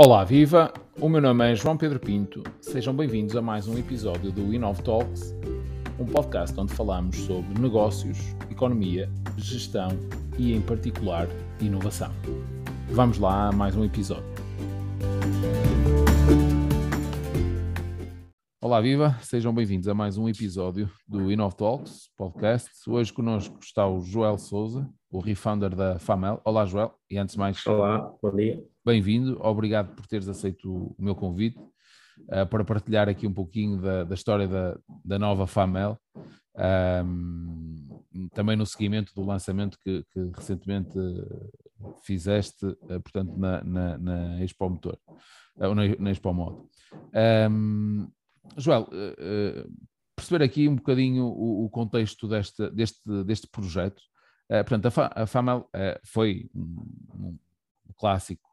Olá, viva! O meu nome é João Pedro Pinto. Sejam bem-vindos a mais um episódio do Inov Talks, um podcast onde falamos sobre negócios, economia, gestão e, em particular, inovação. Vamos lá a mais um episódio. Olá, viva! Sejam bem-vindos a mais um episódio do Inov Talks podcast. Hoje connosco está o Joel Souza, o refounder da Famel. Olá, Joel, e antes de mais. Olá, bom dia bem-vindo, obrigado por teres aceito o meu convite uh, para partilhar aqui um pouquinho da, da história da, da nova FAMEL, um, também no seguimento do lançamento que, que recentemente fizeste, uh, portanto, na, na, na Expo Motor, uh, na, na Expo Moto. Um, Joel, perceber aqui um bocadinho o, o contexto deste, deste, deste projeto. portanto, a, Fa, a FAMEL foi um, um clássico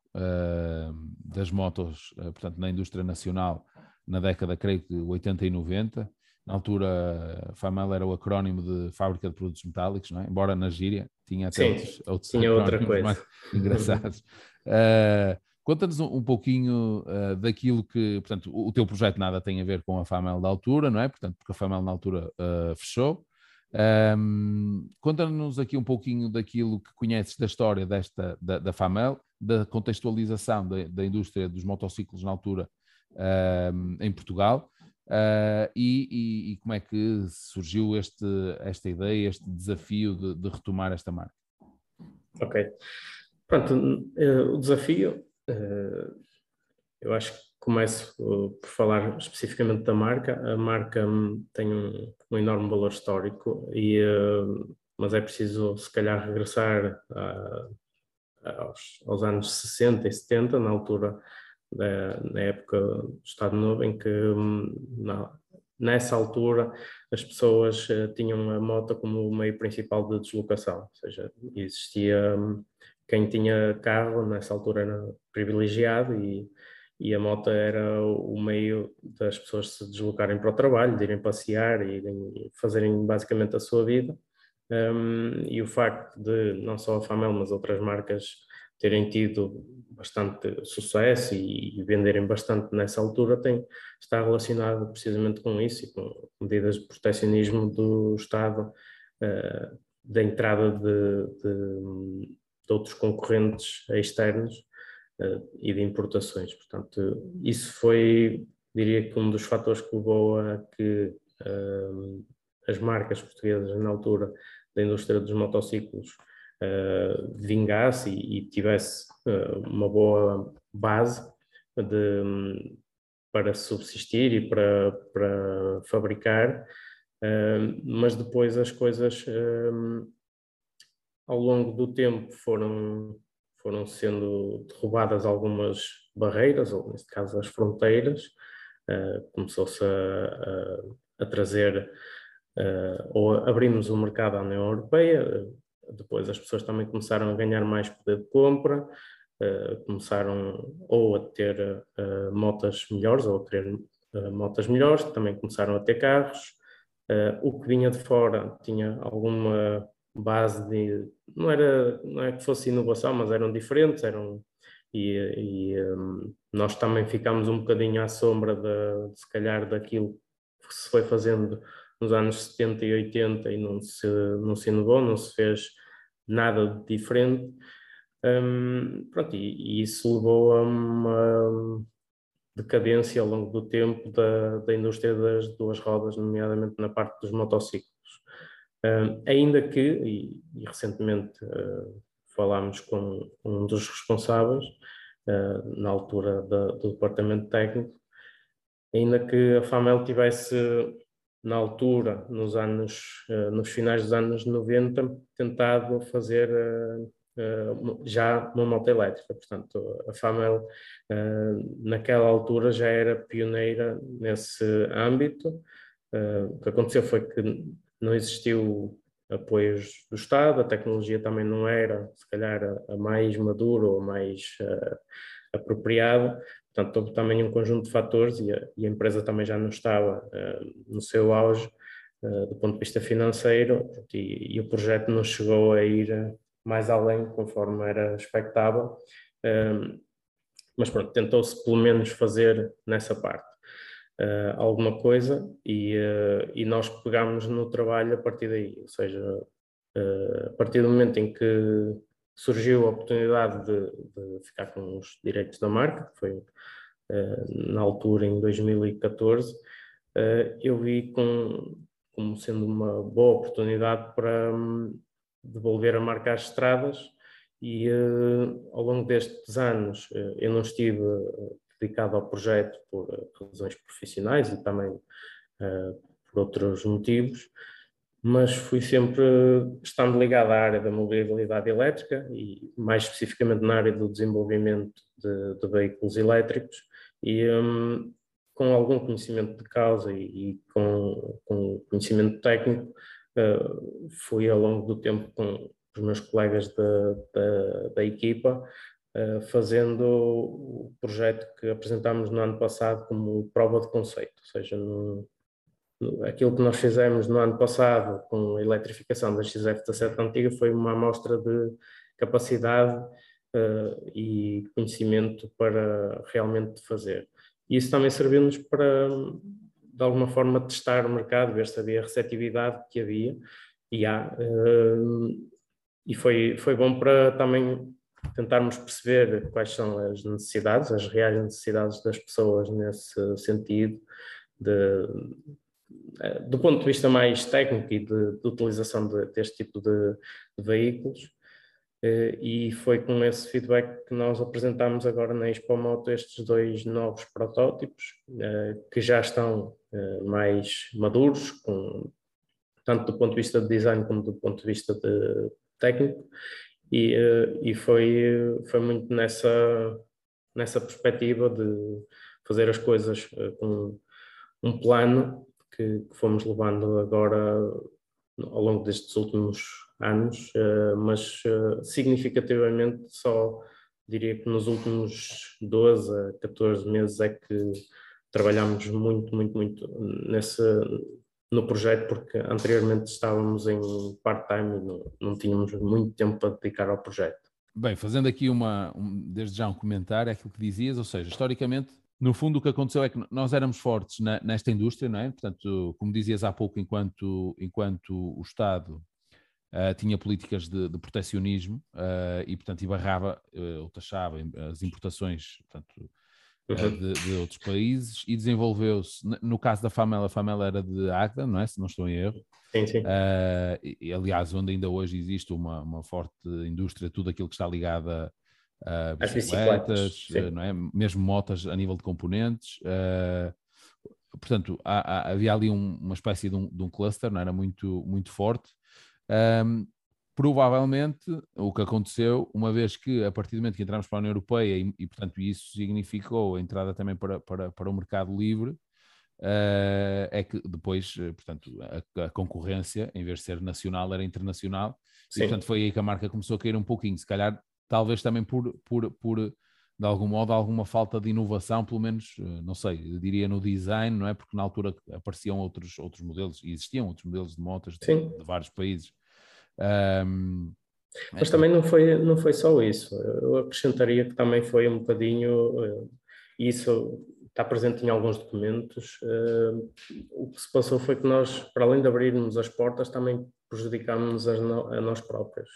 das motos, uh, portanto, na indústria nacional, na década, creio que 80 e 90. Na altura, a FAMEL era o acrónimo de Fábrica de Produtos Metálicos, não é? embora na gíria tinha até Sim, outros, outros tinha outra coisa. mais engraçados. Uh, Conta-nos um, um, pouquinho uh, daquilo que, portanto, o, o, teu projeto nada tem a ver com a FAMEL da altura, não é? Portanto, porque a FAMEL na altura uh, fechou. Um, Conta-nos aqui um pouquinho daquilo que conheces da história desta, da, da FAMEL, da contextualização da, da, indústria dos motociclos na altura um, em Portugal uh, e, e, e, como é que surgiu este, esta ideia, este desafio de, de retomar esta marca. Ok. Pronto, eh, o desafio, eh, eu acho que começo por falar especificamente da marca. A marca hum, tem um, um enorme valor histórico, e, uh, mas é preciso, se calhar, regressar a, aos, aos, anos 60 e 70, na altura, da, na época do Estado Novo, em que hum, na, nessa altura as pessoas uh, tinham a moto como o meio principal de deslocação, ou seja, existia um, quem tinha carro nessa altura era privilegiado e e a moto era o meio das pessoas se deslocarem para o trabalho, de irem passear e irem fazerem basicamente a sua vida. Um, e o facto de não só a Famel, mas outras marcas terem tido bastante sucesso e, e venderem bastante nessa altura tem, está relacionado precisamente com isso e com medidas de protecionismo do Estado, uh, da entrada de, de, de outros concorrentes externos e de importações. Portanto, isso foi, diria que um dos fatores que levou a que uh, as marcas portuguesas na altura da indústria dos motociclos uh, vingasse e, e tivesse uh, uma boa base de, para subsistir e para, para fabricar, mas depois as coisas ao longo do tempo foram foram sendo derrubadas algumas barreiras, ou neste caso as fronteiras, uh, começou-se a, a, a, trazer, uh, ou abrimos o mercado à União Europeia, depois as pessoas também começaram a ganhar mais poder de compra, uh, começaram ou a ter motas melhores, ou a querer motas melhores, também começaram a ter carros, o que vinha de fora tinha alguma base de não era não é que fosse inovação mas eram diferentes eram e, e um, nós também ficámos um bocadinho à sombra de, se calhar daquilo que se foi fazendo nos anos 70 e 80 e não se não se inovou não se fez nada de diferente um, pronto, e, e, isso levou a uma decadência ao longo do tempo da, da indústria das duas rodas, nomeadamente na parte dos motociclos. Uh, ainda que, e, e recentemente uh, falámos com um dos responsáveis, uh, na altura da, do departamento técnico, ainda que a FAMEL tivesse, na altura, nos anos, nos finais dos anos 90, tentado fazer já uma moto elétrica. Portanto, a FAMEL, naquela altura, já era pioneira nesse âmbito. o que aconteceu foi que não existiu apoios do Estado, a tecnologia também não era, se calhar, a, a mais madura ou mais uh, apropriada, portanto, houve também um conjunto de fatores e a, e a empresa também já não estava uh, no seu auge uh, do ponto de vista financeiro e, e, o projeto não chegou a ir mais além conforme era expectável. mas pronto, tentou-se pelo menos fazer nessa parte uh, alguma coisa e, e nós pegámos no trabalho a partir daí, ou seja, a partir do momento em que surgiu a oportunidade de, de ficar com os direitos da marca, que foi na altura em 2014, eu vi com, como sendo uma boa oportunidade para um, devolver a marca às estradas e ao longo destes anos eu não estive dedicado ao projeto por eh, razões profissionais e também por outros motivos, mas fui sempre estando ligado à área da mobilidade elétrica e mais especificamente na área do desenvolvimento de, de veículos elétricos e um, com algum conhecimento de causa e, e com, com, conhecimento técnico uh, fui ao longo do tempo com os meus colegas da, da, da equipa eh, fazendo o projeto que apresentámos no ano passado como prova de conceito, ou seja, no, aquilo que nós fizemos no ano passado com a eletrificação da XF17 antiga foi uma amostra de capacidade uh, e conhecimento para realmente fazer. E isso também serviu-nos para, de alguma forma, testar o mercado, ver se havia receptividade que havia, e há, uh, e foi, foi bom para também tentarmos perceber quais são as necessidades, as reais necessidades das pessoas nesse sentido, de, do ponto de vista mais técnico e de, de utilização de, deste tipo de, de, veículos. Eh, e foi com esse feedback que nós apresentámos agora na Expo Moto estes dois novos protótipos, eh, que já estão mais maduros, com, tanto do ponto de vista de design como do ponto de vista de técnico, e, eh, e foi, foi muito nessa, nessa perspectiva de fazer as coisas eh, com um plano que, que fomos levando agora ao longo destes últimos anos, eh, mas significativamente só diria que nos últimos 12 a 14 meses é que trabalhamos muito, muito, muito nesse, no projeto, porque anteriormente estávamos em part-time e não, não tínhamos muito tempo para dedicar ao projeto. Bem, fazendo aqui uma, um, desde já um comentário, é aquilo que dizias, ou seja, historicamente, no fundo o que aconteceu é que nós éramos fortes na, nesta indústria, não é? Portanto, como dizias há pouco, enquanto, enquanto o Estado uh, tinha políticas de, de protecionismo uh, e, portanto, e barrava uh, ou taxava as importações, portanto, uhum. de, de, outros países e desenvolveu-se, no caso da Famela, a Famela era de Agda, não é? Se não estou em erro. Sim, sim. E, aliás, onde ainda hoje existe uma, uma forte indústria, tudo aquilo que está ligado a, a bicicletas, bicicletas não é? mesmo motas a nível de componentes. Uh, portanto, há, há, havia ali um, uma espécie de um, de um, cluster, não era muito, muito forte. Um, provavelmente o que aconteceu, uma vez que a partir do momento que entramos para a União Europeia e, e portanto isso significou a entrada também para, para, para o mercado livre, uh, é que depois, eh, portanto, a, a, concorrência, em vez de ser nacional, era internacional, Sim. e portanto foi aí que a marca começou a cair um pouquinho, se calhar talvez também por, por, por de algum modo, alguma falta de inovação, pelo menos, eh, não sei, diria no design, não é? Porque na altura apareciam outros, outros modelos, e existiam outros modelos de motas de, de vários países, um, mas também não foi, não foi só isso. Eu acrescentaria que também foi um bocadinho, uh, isso está presente em alguns documentos, uh, o que se passou foi que nós, para além de abrirmos as portas, também prejudicámos a nós próprios.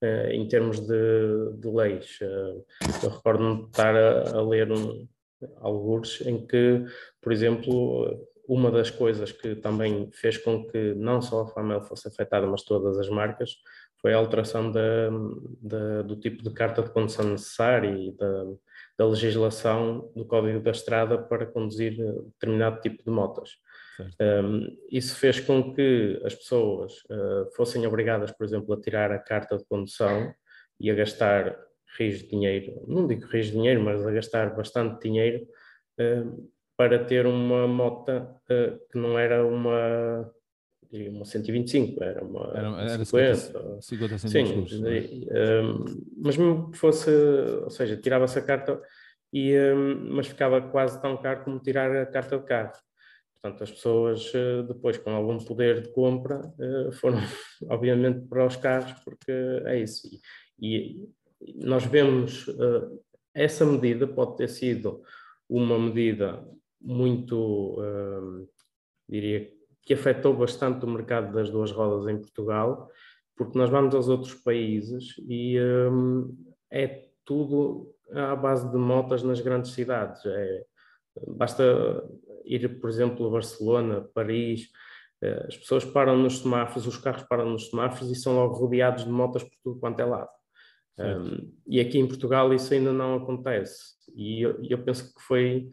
Uh, em termos de, de leis. eu recordo-me de estar a, a ler um, alguns em que, por exemplo, uma das coisas que também fez com que não só a Famel fosse afetada, mas todas as marcas, foi a alteração da, da, do tipo de carta de condução necessária e da, da, legislação do Código da Estrada para conduzir determinado tipo de motas. Um, isso fez com que as pessoas uh, fossem obrigadas, por exemplo, a tirar a carta de condução e a gastar rios de dinheiro, não digo rios de dinheiro, mas a gastar bastante dinheiro uh, para ter uma moto uh, que não era uma uma 125, era uma era, era 50, 50 Sim, um, mas mesmo que fosse, ou seja, tirava-se a carta, e, um, mas ficava quase tão caro como tirar a carta de carro. Portanto, as pessoas uh, depois com algum poder de compra uh, foram obviamente para os carros, porque é isso. E, e nós vemos essa medida pode ter sido uma medida muito, diria, que afetou bastante o mercado das duas rodas em Portugal, porque nós vamos aos outros países e é tudo à base de motas nas grandes cidades. É, basta ir, por exemplo, a Barcelona, Paris, eh, as pessoas param nos semáforos, os carros param nos semáforos e são logo rodeados de motas por tudo quanto é lado. Um, e aqui em Portugal isso ainda não acontece. E eu, eu, penso que foi.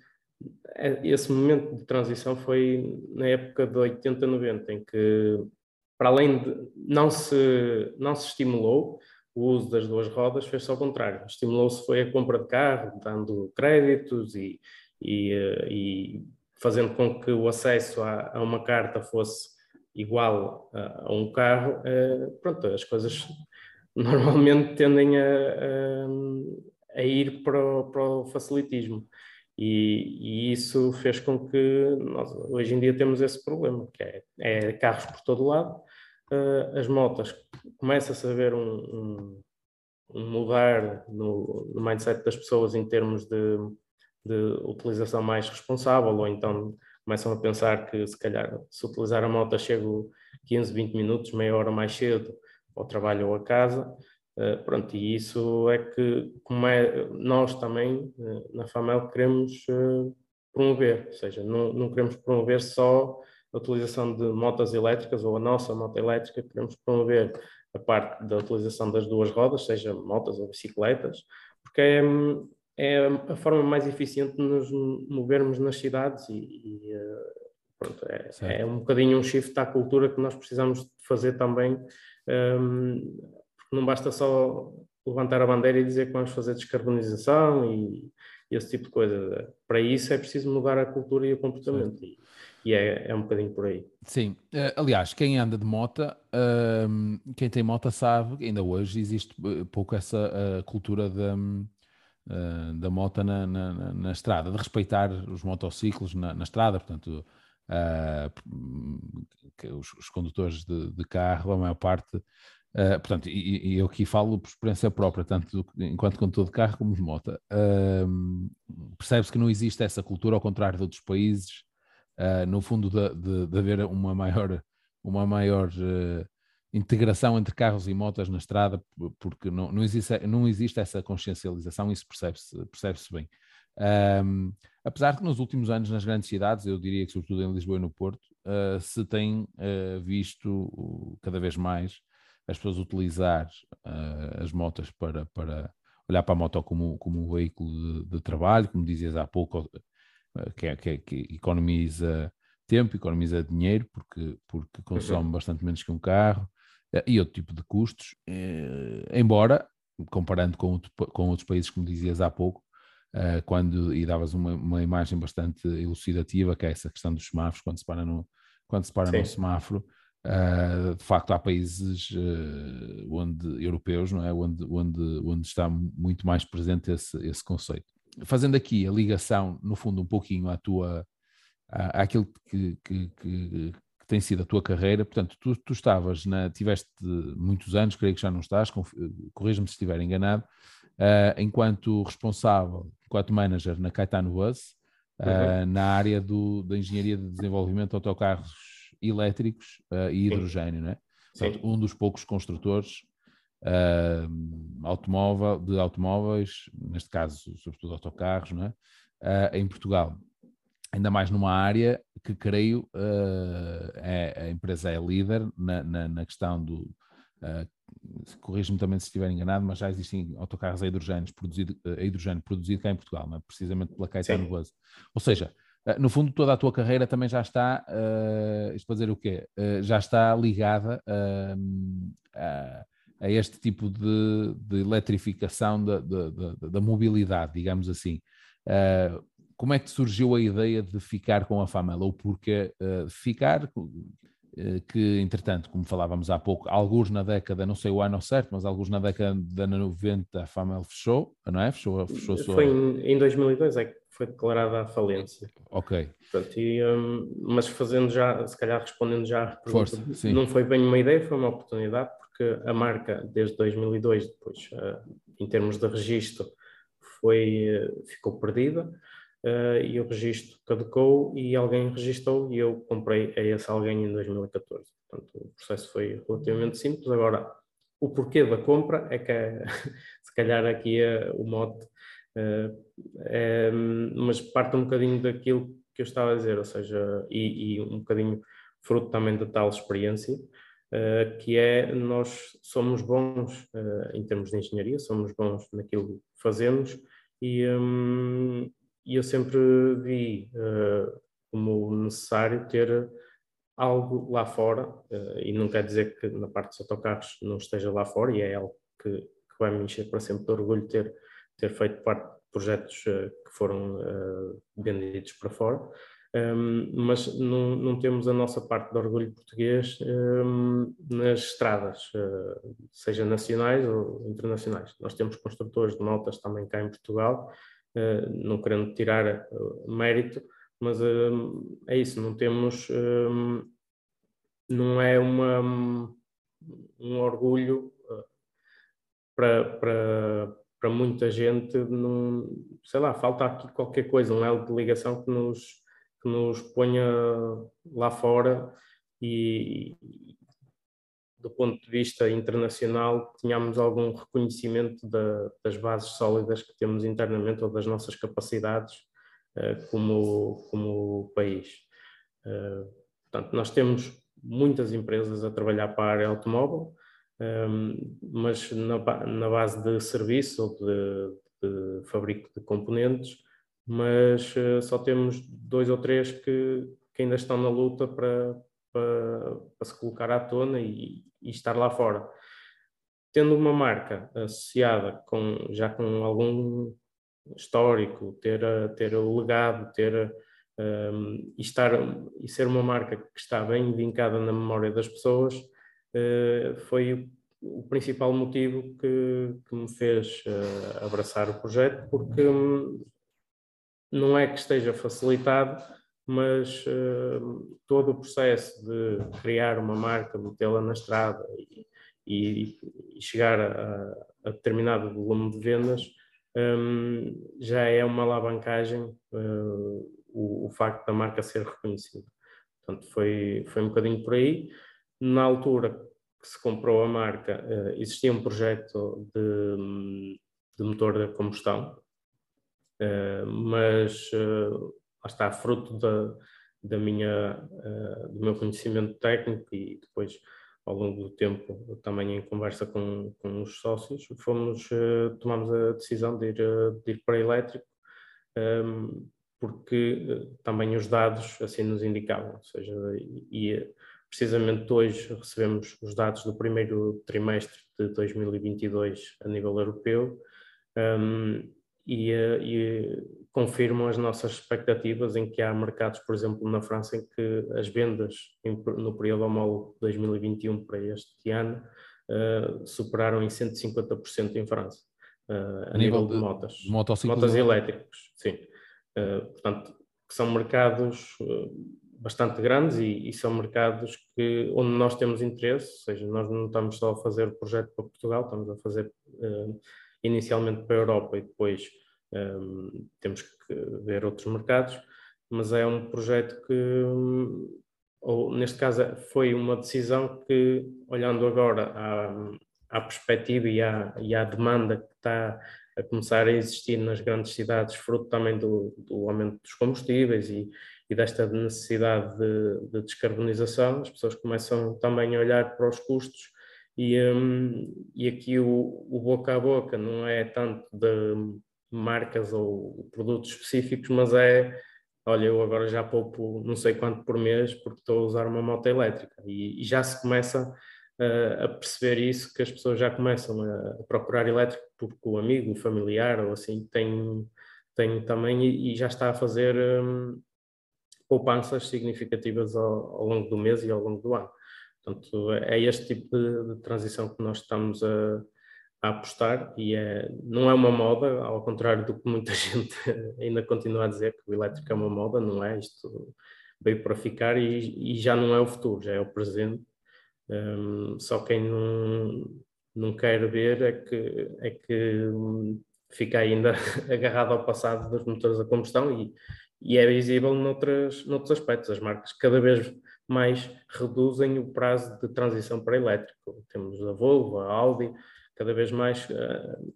É, esse momento de transição foi na época de 80, 90, em que, para além de. não se, não se estimulou o uso das duas rodas, fez-se ao contrário. Estimulou-se foi a compra de carro, dando créditos e, e, eh, e fazendo com que o acesso a, a uma carta fosse igual a, a um carro. Uh, pronto, as coisas normalmente tendem a, a, a ir para o, para o facilitismo. E, e, isso fez com que nós hoje em dia temos esse problema, que é, é carros por todo lado, uh, as motas, começa-se a ver um, um, um mudar no, no, mindset das pessoas em termos de, de utilização mais responsável, ou então começam a pensar que se calhar se utilizar a moto chego 15, 20 minutos, meia hora mais cedo, ao trabalho ou a casa. Uh, pronto, e isso é que, como é, nós também, uh, na FAMEL, queremos uh, promover, ou seja, não, não queremos promover só a utilização de motas elétricas ou a nossa moto elétrica, queremos promover a parte da utilização das duas rodas, seja motas ou bicicletas, porque é, é a forma mais eficiente de nos movermos nas cidades e, e pronto, é, é, um bocadinho um shift à cultura que nós precisamos fazer também um, porque não basta só levantar a bandeira e dizer que vamos fazer descarbonização e, e esse tipo de coisa. Para isso é preciso mudar a cultura e o comportamento. E, e é, é, um bocadinho por aí. Sim, uh, aliás, quem anda de moto, uh, quem tem moto sabe que ainda hoje existe eh, pouco essa cultura da, da moto na, na, na, estrada, de respeitar os motociclos na, na estrada, portanto, uh, os, os, condutores de, de, carro, a maior parte, uh, portanto, e, e, eu aqui falo por experiência própria, tanto do, enquanto condutor de carro como de moto, uh, percebe-se que não existe essa cultura, ao contrário de outros países, no fundo de, de, de, haver uma maior, uma maior integração entre carros e motas na estrada, porque não, não, existe, não existe essa consciencialização, isso percebe-se percebe bem. Um, apesar que nos últimos anos nas grandes cidades, eu diria que sobretudo em Lisboa e no Porto, uh, se tem uh, visto cada vez mais as pessoas utilizar uh, as motas para, para olhar para a moto como, como um veículo de, de trabalho, como dizias há pouco, que, é, que, é, que, economiza tempo, economiza dinheiro, porque, porque consome uhum. bastante menos que um carro, e outro tipo de custos, embora, comparando com, com outros países, como dizias há pouco, uh, quando, e davas uma, uma, imagem bastante elucidativa, que é essa questão dos semáforos, quando se para no, quando se para no semáforo, uh, de facto há países uh, onde, europeus, não é? onde, onde, onde está muito mais presente esse, esse conceito. Fazendo aqui a ligação, no fundo, um pouquinho à tua, à, àquilo que, que, que, que tem sido a tua carreira, portanto, tu, tu estavas, na, tiveste muitos anos, creio que já não estás, corrija-me se estiver enganado, uh, enquanto responsável, enquanto manager na Caetano Bus, uh, uhum. na área do, da engenharia de desenvolvimento de autocarros elétricos uh, e hidrogênio, não é? Portanto, um dos poucos construtores automóvel, de automóveis, neste caso, sobretudo autocarros, não é? em Portugal ainda mais numa área que creio uh, é, a empresa é líder na, na, na questão do uh, corrijo-me também se estiver enganado, mas já existem autocarros a hidrogênio produzido, a hidrogênio produzido cá em Portugal, é? precisamente pela Caetano Buzz. Ou seja, uh, no fundo toda a tua carreira também já está, uh, isto para dizer o quê? Uh, já está ligada a, a, este tipo de, de eletrificação da, da, da, da, mobilidade, digamos assim. Uh, como é que surgiu a ideia de ficar com a Famela? Ou porque uh, ficar, eh, que entretanto, como falávamos há pouco, alguns na década, não sei o ano certo, mas alguns na década de 90 a Famel fechou, não é? Fechou, fechou sua... Foi em, em 2002 é que foi declarada a falência. Ok. Portanto, e, um, mas fazendo já, se calhar respondendo já à pergunta, Força, não foi bem uma ideia, foi uma oportunidade, porque a marca desde 2002, depois, uh, em termos de registro, foi, ficou perdida e o registro caducou e alguém registou e eu comprei a esse alguém em 2014. Portanto, o processo foi relativamente simples. Agora, o porquê da compra é que se calhar aqui é o mote, é, mas parte um bocadinho daquilo que eu estava a dizer, ou seja, e, e um bocadinho fruto também da tal experiência, uh, que é nós somos bons uh, em termos de engenharia, somos bons naquilo que fazemos e, um, eu sempre vi uh, como necessário ter algo lá fora, e não quer dizer que na parte dos autocarros não esteja lá fora, e é algo que, que vai me encher para sempre de orgulho ter, ter feito parte de projetos que foram vendidos para fora, um, mas não, não, temos a nossa parte de orgulho português um, nas estradas, uh, seja nacionais ou internacionais. Nós temos construtores de motas também cá em Portugal, uh, não querendo tirar uh, mérito, mas é isso, não temos, não é uma, um orgulho para, para, para muita gente, não, sei lá, falta aqui qualquer coisa, um elo de ligação que nos que nos ponha lá fora e, do ponto de vista internacional, tenhamos algum reconhecimento da, das bases sólidas que temos internamente ou das nossas capacidades uh, como, como país. Uh, portanto, nós temos muitas empresas a trabalhar para a área automóvel, um, ehm, mas na, na, base de serviço ou de, de fabrico de componentes, mas uh, só temos dois ou três que, que ainda estão na luta para, para, para se colocar à tona e, e, estar lá fora. Tendo uma marca associada com, já com algum histórico, ter, ter o legado, ter um, e, estar, e ser uma marca que está bem vincada na memória das pessoas, uh, foi o, o principal motivo que, que me fez uh, abraçar o projeto, porque um, não é que esteja facilitado, mas uh, todo o processo de criar uma marca, metê-la na estrada e, e, chegar a, a, determinado volume de vendas um, já é uma alavancagem uh, o, o, facto da marca ser reconhecida. Portanto, foi, foi um bocadinho por aí. Na altura que se comprou a marca, uh, existia um projeto de, de motor de combustão, eh, mas lá está, fruto da, da minha, uh, do meu conhecimento técnico e depois ao longo do tempo também em conversa com, com os sócios, fomos, tomamos a decisão de ir, de ir para elétrico um, ehm, porque também os dados assim nos indicavam, ou seja, e, precisamente hoje recebemos os dados do primeiro trimestre de 2022 a nível europeu um, ehm, e, eh, e, confirmam as nossas expectativas em que há mercados, por exemplo, na França, em que as vendas no período homólogo 2021 para este ano uh, superaram em 150% em França, uh, a, a, nível, nível de, de motas. Motas elétricas, sim. Uh, portanto, são mercados bastante grandes e, e, são mercados que, onde nós temos interesse, ou seja, nós não estamos só a fazer o projeto para Portugal, estamos a fazer inicialmente para a Europa e depois um, temos que ver outros mercados, mas é um projeto que, ou neste caso, foi uma decisão que, olhando agora à, à perspectiva e à, e à demanda que está a começar a existir nas grandes cidades, fruto também do, do aumento dos combustíveis e, e desta necessidade de, de, descarbonização, as pessoas começam também a olhar para os custos e, um, e aqui o, o, boca a boca não é tanto de marcas ou produtos específicos, mas é olha, eu agora já poupo não sei quanto por mês porque estou a usar uma moto elétrica e, e já se começa uh, a perceber isso, que as pessoas já começam a, a, procurar elétrico porque o amigo, o familiar ou assim tem, tem também e, e já está a fazer um, poupanças significativas ao, ao longo do mês e ao longo do ano. Portanto, é este tipo de, de transição que nós estamos a, a, apostar e é, não é uma moda, ao contrário do que muita gente ainda continua a dizer que o elétrico é uma moda, não é? Isto veio para ficar e, e já não é o futuro, já é o presente. Um, só quem não, não quer ver é que, é que fica ainda agarrado ao passado dos motores a combustão e, e é visível noutras, noutros aspectos. As marcas cada vez mais reduzem o prazo de transição para elétrico. Temos a Volvo, a Audi, cada vez mais uh,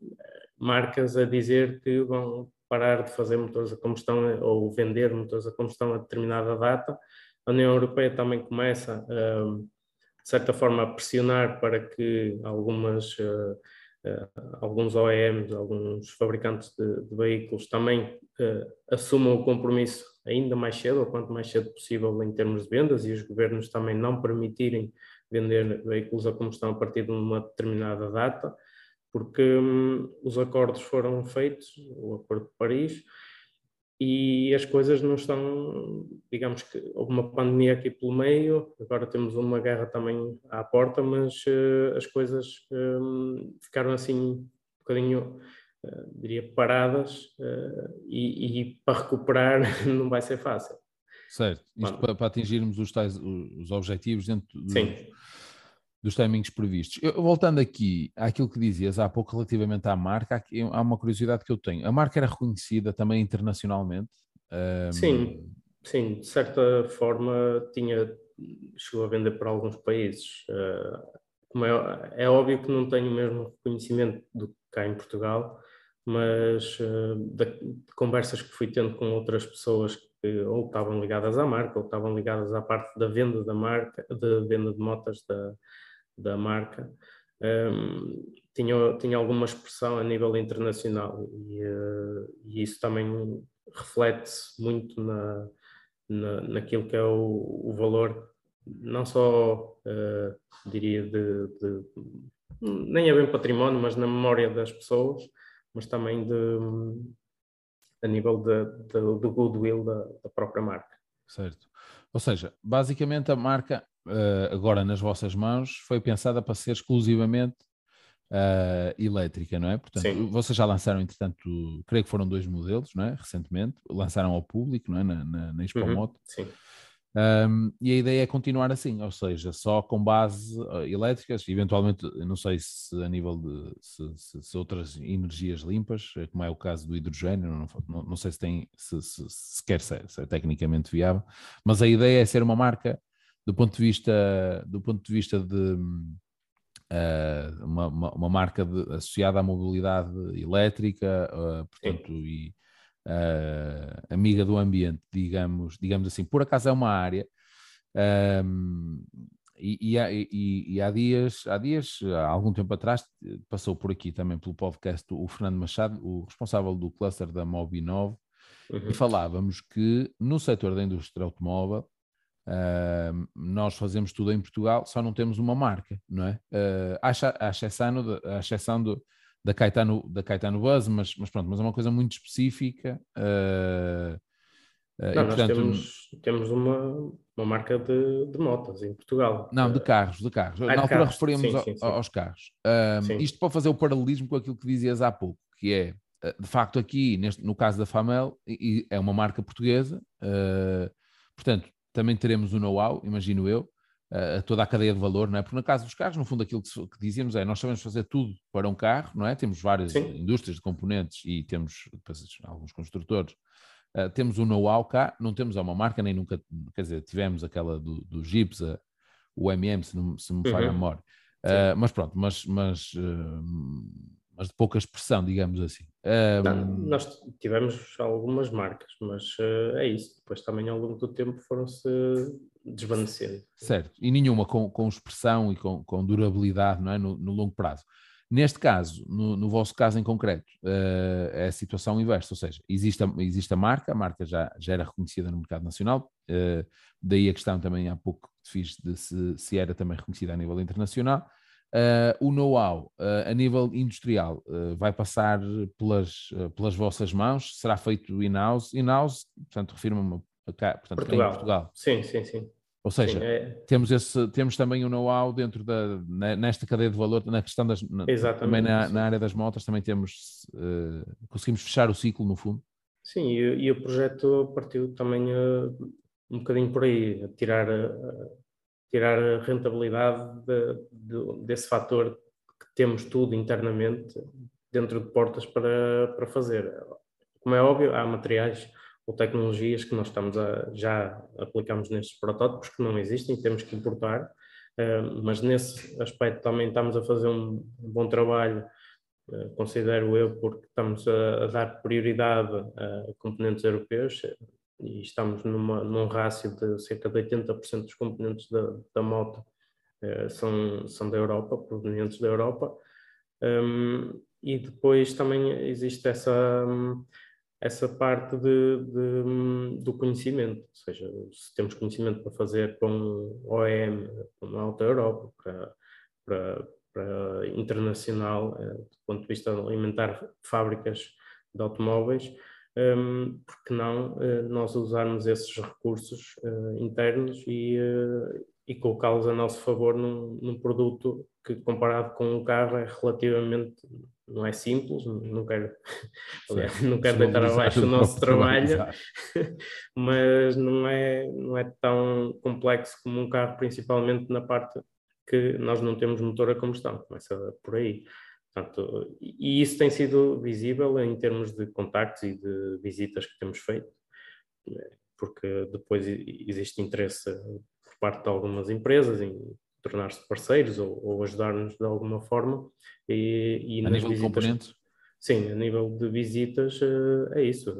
marcas a dizer que vão parar de fazer motores a combustão ou vender motores a combustão a determinada data. A União Europeia também começa, uh, de certa forma, a pressionar para que algumas, uh, alguns OEMs, alguns fabricantes de, de veículos também assumam o compromisso ainda mais cedo, ou quanto mais cedo possível em termos de vendas, e os governos também não permitirem vender veículos a combustão a partir de uma determinada data, porque hum, os acordos foram feitos, o Acordo de Paris, e as coisas não estão, digamos que houve uma pandemia aqui pelo meio, agora temos uma guerra também à porta, mas uh, as coisas um, ficaram assim um bocadinho, uh, diria, paradas uh, e, e, para recuperar não vai ser fácil. Certo, isto para, para, atingirmos os, tais, os objetivos dentro do, Sim dos timings previstos. Eu, voltando aqui àquilo que dizias há pouco relativamente à marca, há uma curiosidade que eu tenho. A marca era reconhecida também internacionalmente? Um... Sim, sim, de certa forma tinha, chegou a vender para alguns países. Uh, é, é, óbvio que não tenho o mesmo reconhecimento do que cá em Portugal, mas uh, de, conversas que fui tendo com outras pessoas que ou estavam ligadas à marca ou estavam ligadas à parte da venda da marca, de venda de motas da, da marca, um, tinha, tinha alguma expressão a nível internacional e, uh, e isso também reflete-se muito na, na, naquilo que é o, o valor, não só, uh, diria, de, de, nem é bem património, mas na memória das pessoas, mas também de, a nível do goodwill da, da própria marca. Certo. Ou seja, basicamente a marca uh, agora nas vossas mãos foi pensada para ser exclusivamente uh, elétrica, não é? Portanto, Sim. vocês já lançaram, entretanto, creio que foram dois modelos, não é? Recentemente, lançaram ao público, não é? Na, na, na Expo uhum. Moto. Sim. Um, e a ideia é continuar assim, ou seja, só com base uh, elétricas, eventualmente, não sei se a nível de se, se, se outras energias limpas, eh, como é o caso do hidrogênio, não, não, não sei se tem se, se, se quer ser, se é tecnicamente viável, mas a ideia é ser uma marca do ponto de vista, do ponto de, vista de uh, uma, uma, uma, marca de, associada à mobilidade elétrica, uh, portanto, e uh, amiga do ambiente, digamos, digamos assim. Por acaso é uma área. Um, e, e, há, e, e, há dias, há dias, há algum tempo atrás, passou por aqui também pelo podcast o Fernando Machado, o responsável do cluster da Mobi9, uhum. e falávamos que no setor da indústria automóvel Uh, nós fazemos tudo em Portugal, só não temos uma marca, não é? Uh, à, exceção, de, à exceção do, da, Caetano, da Caetano Buzz, mas, mas pronto, mas é uma coisa muito específica. Uh, não, nós portanto, temos, temos uma, uma marca de, de motos em Portugal. Não, de carros, de carros. Ah, Na altura carros. referimos sim, sim, sim. aos carros. isto para fazer o paralelismo com aquilo que dizias há pouco, que é, de facto, aqui, neste, no caso da Famel, é uma marca portuguesa, portanto, também teremos o know-how, imagino eu, a toda a cadeia de valor, não é? Porque no caso dos carros, no fundo, aquilo que, que dizíamos é nós sabemos fazer tudo para um carro, não é? Temos várias Sim. indústrias de componentes e temos depois, alguns construtores. Uh, temos o know-how cá, não temos uma marca, nem nunca, quer dizer, tivemos aquela do, do Jeeps, a, o MM, se, não, se me falha uhum. a memória. Uh, mas pronto, mas, mas uh, mas de pouca expressão, digamos assim. Não, nós tivemos algumas marcas, mas uh, é isso. Depois também ao longo do tempo foram-se desvanecendo. Certo, e nenhuma com, com expressão e com, com durabilidade não é? no, no longo prazo. Neste caso, no, no, vosso caso em concreto, uh, é a situação inversa, ou seja, existe a, existe a marca, a marca já, já era reconhecida no mercado nacional, uh, daí a questão também há pouco fiz de se, se era também reconhecida a nível internacional, Uh, o know-how uh, a nível industrial uh, vai passar pelas, pelas vossas mãos, será feito in-house, in-house, portanto, refiro-me a portanto, Portugal. Portugal. Sim, sim, sim. Ou seja, sim, é... temos, esse, temos também o know-how dentro da, nesta cadeia de valor, na questão das, Exatamente, também na, na, área das motas, também temos, conseguimos fechar o ciclo no fundo. Sim, e, e o projeto partiu também um bocadinho por aí, a tirar tirar rentabilidade de, de, desse fator que temos tudo internamente, dentro de portas para, para fazer. Como é óbvio, há materiais ou tecnologias que nós estamos a, já aplicamos nestes protótipos que não existem, temos que importar, uh, mas nesse aspecto também estamos a fazer um bom trabalho, uh, considero eu, porque estamos a, dar prioridade a componentes europeus e estamos numa, num rácio de cerca de 80% dos componentes da, da moto uh, são, são da Europa, provenientes da Europa. Um, e depois também existe essa, essa parte de, de, do conhecimento, ou seja, se temos conhecimento para fazer com OEM, com a Alta Europa, para, para, para internacional, eh, do ponto de vista alimentar fábricas de automóveis, um, porque não uh, nós usarmos esses recursos uh, internos e, uh, e colocá-los a nosso favor num, num, produto que, comparado com um carro, é relativamente não é simples, não quero, não quero deitar abaixo o nosso trabalho, mas não é, não é tão complexo como um carro, principalmente na parte que nós não temos motor a combustão, começa por aí. Portanto, e isso tem sido visível em termos de contactos e de visitas que temos feito, porque depois existe interesse por parte de algumas empresas em tornar-se parceiros ou, ou ajudar-nos de alguma forma. E, e a nível visitas, de componentes? Sim, a nível de visitas eh, é isso.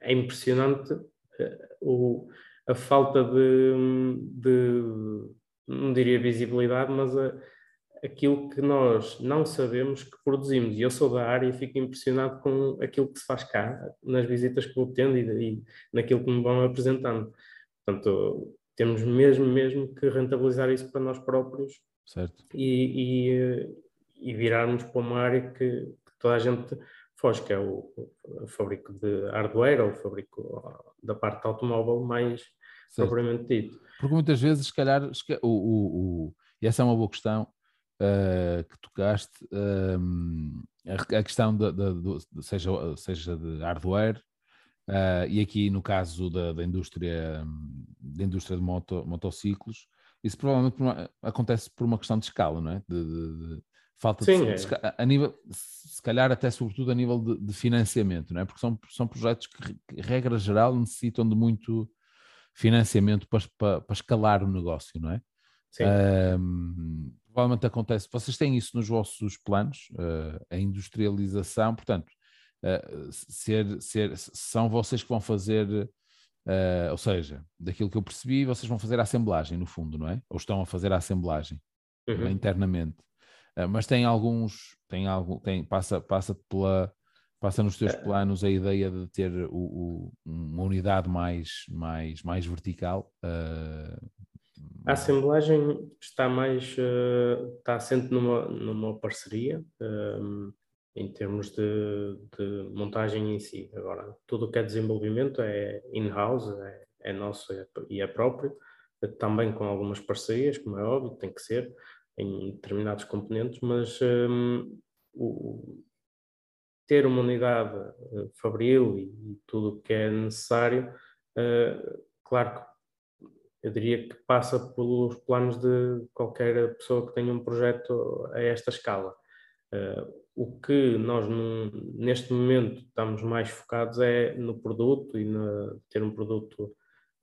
É impressionante eh, o, a falta de, de, não diria visibilidade, mas a, aquilo que nós não sabemos que produzimos. E eu sou da área e fico impressionado com aquilo que se faz cá, nas visitas que vou tendo e, e naquilo que me vão apresentando. Portanto, temos mesmo, mesmo que rentabilizar isso para nós próprios certo. E, e, e virarmos para uma área que, que, toda a gente foge, que é o, o fabrico de hardware ou o fabrico da parte automóvel mais certo. propriamente dito. Porque muitas vezes, se calhar, o, o, o, e essa é uma boa questão uh, que tocaste, uh, a, a, questão de, de, de, seja, seja de hardware, Uh, e aqui no caso da, da, indústria da indústria de moto, motociclos, isso provavelmente por uma, acontece por uma questão de escala, não é? De, de, de falta Sim, de, é. a nível, se calhar até sobretudo a nível de, financiamento, não é? Porque são, são projetos que, regra geral, necessitam de muito financiamento para, para, para escalar o negócio, não é? Sim. Uh, provavelmente acontece, vocês têm isso nos vossos planos, uh, a industrialização, portanto, uh, ser, ser, são vocês que vão fazer, uh, ou seja, daquilo que eu percebi, vocês vão fazer a assemblagem, no fundo, não é? Ou estão a fazer a assemblagem uhum. internamente. Mas tem alguns, tem algo, tem, passa, passa pela, passa nos teus planos a ideia de ter o, o, uma unidade mais, mais, mais vertical? Uh... A assemblagem está mais, uh, está assente numa, numa parceria. Uh, em termos de, de, montagem em si. Agora, tudo o que é desenvolvimento é in-house, é, é, nosso e é próprio, também com algumas parcerias, como é óbvio, tem que ser, em determinados componentes, mas um, o, ter uma unidade uh, fabril e, e tudo o que é necessário, uh, claro que eu diria que passa pelos planos de qualquer pessoa que tenha um projeto a esta escala. Uh, o que nós neste momento estamos mais focados é no produto e na, ter um produto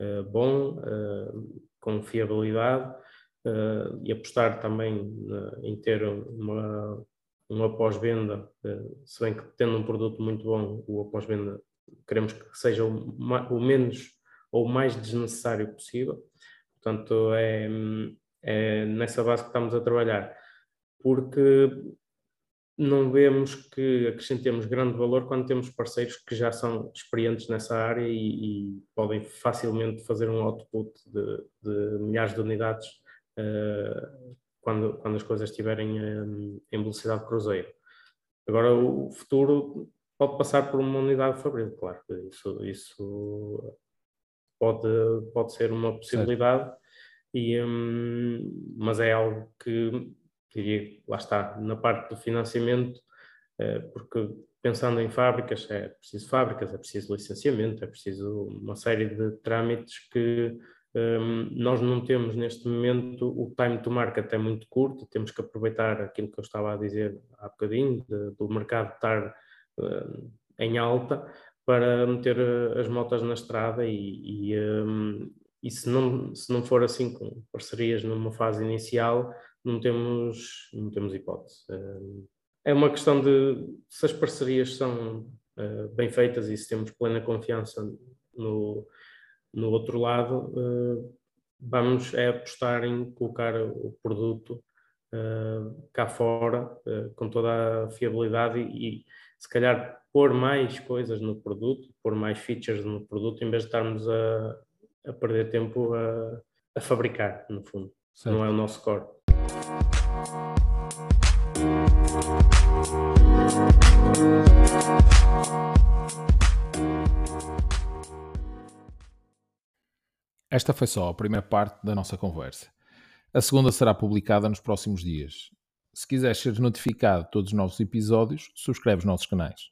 uh, bom, uh, com fiabilidade e apostar também em ter uma, uma pós-venda, se bem que tendo um produto muito bom, o pós-venda queremos que seja o, o, menos ou o mais desnecessário possível. Portanto, é, é nessa base que estamos a trabalhar. Porque não vemos que acrescentemos grande valor quando temos parceiros que já são experientes nessa área e, e podem facilmente fazer um output de, de milhares de unidades uh, quando, quando as coisas estiverem um, em velocidade cruzeiro. Agora, o futuro pode passar por uma unidade fabril, claro, isso, isso pode, pode ser uma possibilidade, e, um, mas é algo que diria, lá está, na parte do financiamento, eh, porque pensando em fábricas, é preciso fábricas, é preciso licenciamento, é preciso uma série de trâmites que um, nós não temos neste momento o time to market é muito curto, temos que aproveitar aquilo que eu estava a dizer há bocadinho, de, do mercado estar uh, em alta para meter uh, as motas na estrada e, e, um, e, se, não, se não for assim com parcerias numa fase inicial, não temos, não temos hipótese. Uh, é uma questão de se as parcerias são uh, bem feitas e se temos plena confiança no, no outro lado, uh, vamos é apostar em colocar o produto uh, cá fora com toda a fiabilidade e, e, se calhar pôr mais coisas no produto, pôr mais features no produto em vez de estarmos a, a perder tempo a, a, fabricar, no fundo. Certo. Não é o nosso core. Esta foi só a primeira parte da nossa conversa. A segunda será publicada nos próximos dias. Se quiseres ser notificado de todos os novos episódios, subscreve os nossos canais.